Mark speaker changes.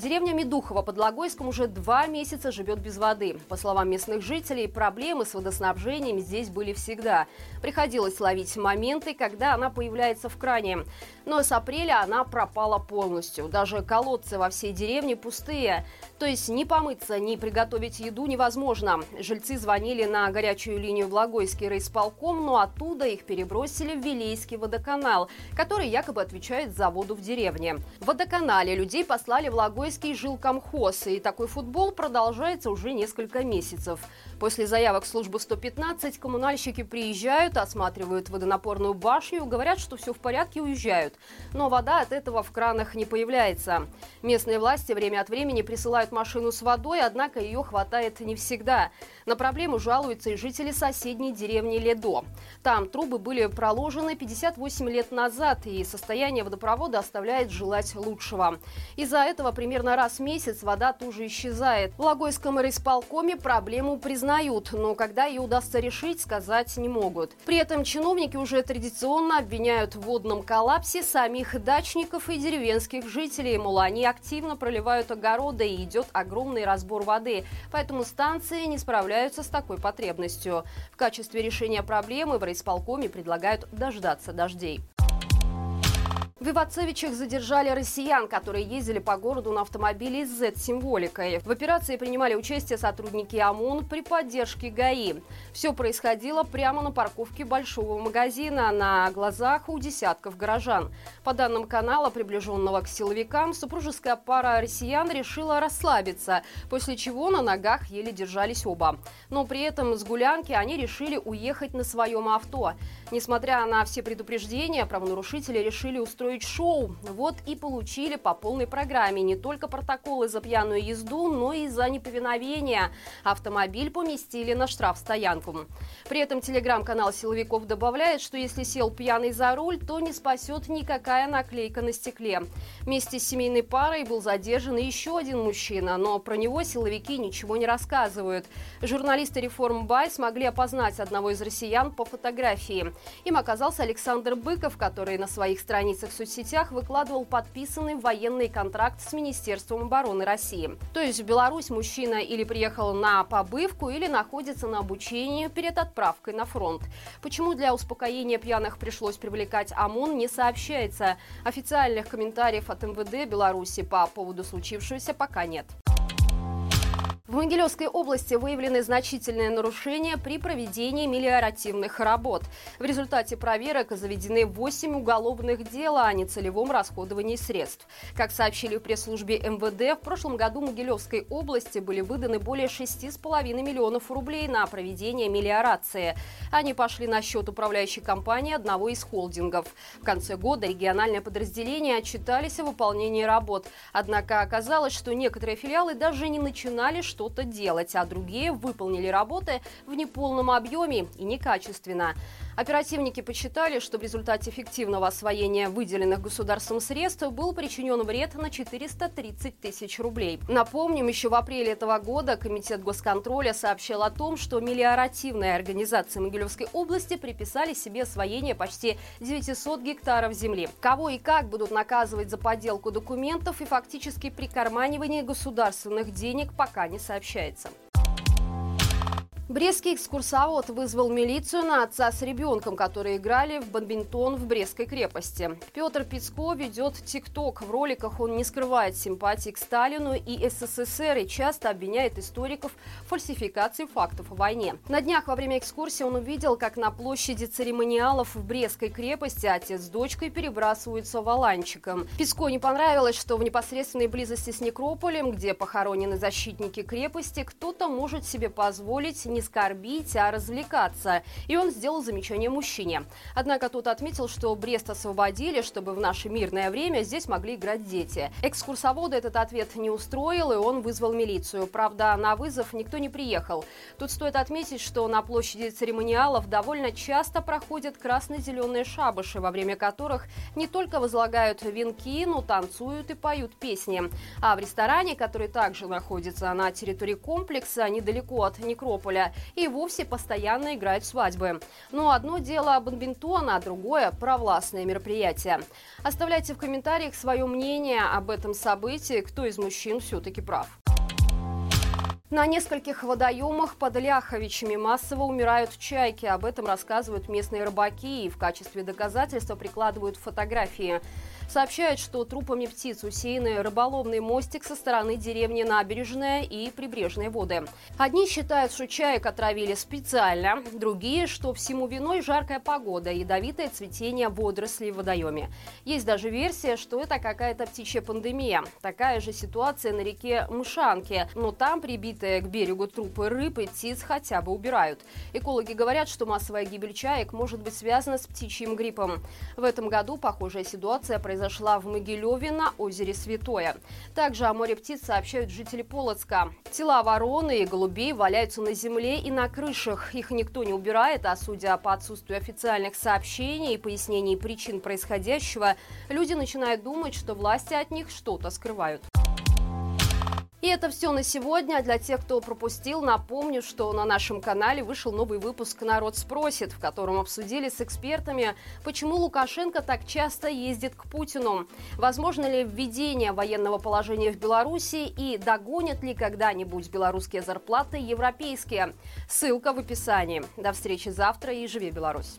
Speaker 1: Деревня Медухова под Логойском уже два месяца живет без воды. По словам местных жителей, проблемы с водоснабжением здесь были всегда. Приходилось ловить моменты, когда она появляется в кране. Но с апреля она пропала полностью. Даже колодцы во всей деревне пустые. То есть ни помыться, ни приготовить еду невозможно. Жильцы звонили на горячую линию в Логойский райисполком, но оттуда их перебросили в Вилейский водоканал, который якобы отвечает за воду в деревне. В водоканале людей послали в Логойский Коломойский жил комхоз, и такой футбол продолжается уже несколько месяцев. После заявок службы 115 коммунальщики приезжают, осматривают водонапорную башню, говорят, что все в порядке, уезжают. Но вода от этого в кранах не появляется. Местные власти время от времени присылают машину с водой, однако ее хватает не всегда. На проблему жалуются и жители соседней деревни Ледо. Там трубы были проложены 58 лет назад, и состояние водопровода оставляет желать лучшего. Из-за этого примерно раз в месяц вода тоже исчезает. В Логойском райисполкоме проблему признают, но когда ее удастся решить, сказать не могут. При этом чиновники уже традиционно обвиняют в водном коллапсе самих дачников и деревенских жителей. Мол, они активно проливают огороды и идет огромный разбор воды. Поэтому станции не справляются с такой потребностью. В качестве решения проблемы в райисполкоме предлагают дождаться дождей. В Ивацевичах задержали россиян, которые ездили по городу на автомобиле с Z-символикой. В операции принимали участие сотрудники ОМОН при поддержке ГАИ. Все происходило прямо на парковке большого магазина на глазах у десятков горожан. По данным канала, приближенного к силовикам, супружеская пара россиян решила расслабиться, после чего на ногах еле держались оба. Но при этом с гулянки они решили уехать на своем авто. Несмотря на все предупреждения, правонарушители решили устроить устроить шоу. Вот и получили по полной программе не только протоколы за пьяную езду, но и за неповиновение. Автомобиль поместили на штрафстоянку. При этом телеграм-канал силовиков добавляет, что если сел пьяный за руль, то не спасет никакая наклейка на стекле. Вместе с семейной парой был задержан еще один мужчина, но про него силовики ничего не рассказывают. Журналисты «Реформ Бай» смогли опознать одного из россиян по фотографии. Им оказался Александр Быков, который на своих страницах соцсетях выкладывал подписанный военный контракт с Министерством обороны России. То есть в Беларусь мужчина или приехал на побывку, или находится на обучении перед отправкой на фронт. Почему для успокоения пьяных пришлось привлекать ОМОН, не сообщается. Официальных комментариев от МВД Беларуси по поводу случившегося пока нет. В Могилевской области выявлены значительные нарушения при проведении мелиоративных работ. В результате проверок заведены 8 уголовных дел о нецелевом расходовании средств. Как сообщили в пресс-службе МВД, в прошлом году Могилевской области были выданы более 6,5 миллионов рублей на проведение мелиорации. Они пошли на счет управляющей компании одного из холдингов. В конце года региональные подразделения отчитались о выполнении работ. Однако оказалось, что некоторые филиалы даже не начинали что что-то делать, а другие выполнили работы в неполном объеме и некачественно. Оперативники посчитали, что в результате эффективного освоения выделенных государством средств был причинен вред на 430 тысяч рублей. Напомним, еще в апреле этого года Комитет госконтроля сообщил о том, что мелиоративные организации Могилевской области приписали себе освоение почти 900 гектаров земли. Кого и как будут наказывать за подделку документов и фактически прикарманивание государственных денег пока не сообщается. Брестский экскурсовод вызвал милицию на отца с ребенком, которые играли в бадминтон в Брестской крепости. Петр Пицко ведет ТикТок. В роликах он не скрывает симпатии к Сталину и СССР и часто обвиняет историков в фальсификации фактов о войне. На днях во время экскурсии он увидел, как на площади церемониалов в Брестской крепости отец с дочкой перебрасываются валанчиком. Пицко не понравилось, что в непосредственной близости с некрополем, где похоронены защитники крепости, кто-то может себе позволить не не скорбить, а развлекаться. И он сделал замечание мужчине. Однако тот отметил, что Брест освободили, чтобы в наше мирное время здесь могли играть дети. Экскурсовода этот ответ не устроил, и он вызвал милицию. Правда, на вызов никто не приехал. Тут стоит отметить, что на площади церемониалов довольно часто проходят красно-зеленые шабыши, во время которых не только возлагают венки, но танцуют и поют песни. А в ресторане, который также находится на территории комплекса, недалеко от некрополя, и вовсе постоянно играют свадьбы. Но одно дело бадминтон, а другое – провластное мероприятие. Оставляйте в комментариях свое мнение об этом событии, кто из мужчин все-таки прав. На нескольких водоемах под Ляховичами массово умирают чайки. Об этом рассказывают местные рыбаки и в качестве доказательства прикладывают фотографии сообщает, что трупами птиц усеяны рыболовный мостик со стороны деревни Набережная и прибрежные воды. Одни считают, что чаек отравили специально, другие, что всему виной жаркая погода, ядовитое цветение водорослей в водоеме. Есть даже версия, что это какая-то птичья пандемия. Такая же ситуация на реке Мышанки, но там прибитые к берегу трупы рыб и птиц хотя бы убирают. Экологи говорят, что массовая гибель чаек может быть связана с птичьим гриппом. В этом году похожая ситуация произошла произошла в Могилеве на озере Святое. Также о море птиц сообщают жители Полоцка. Тела вороны и голубей валяются на земле и на крышах. Их никто не убирает, а судя по отсутствию официальных сообщений и пояснений причин происходящего, люди начинают думать, что власти от них что-то скрывают. И это все на сегодня. Для тех, кто пропустил, напомню, что на нашем канале вышел новый выпуск «Народ спросит», в котором обсудили с экспертами, почему Лукашенко так часто ездит к Путину. Возможно ли введение военного положения в Беларуси и догонят ли когда-нибудь белорусские зарплаты европейские? Ссылка в описании. До встречи завтра и живи Беларусь!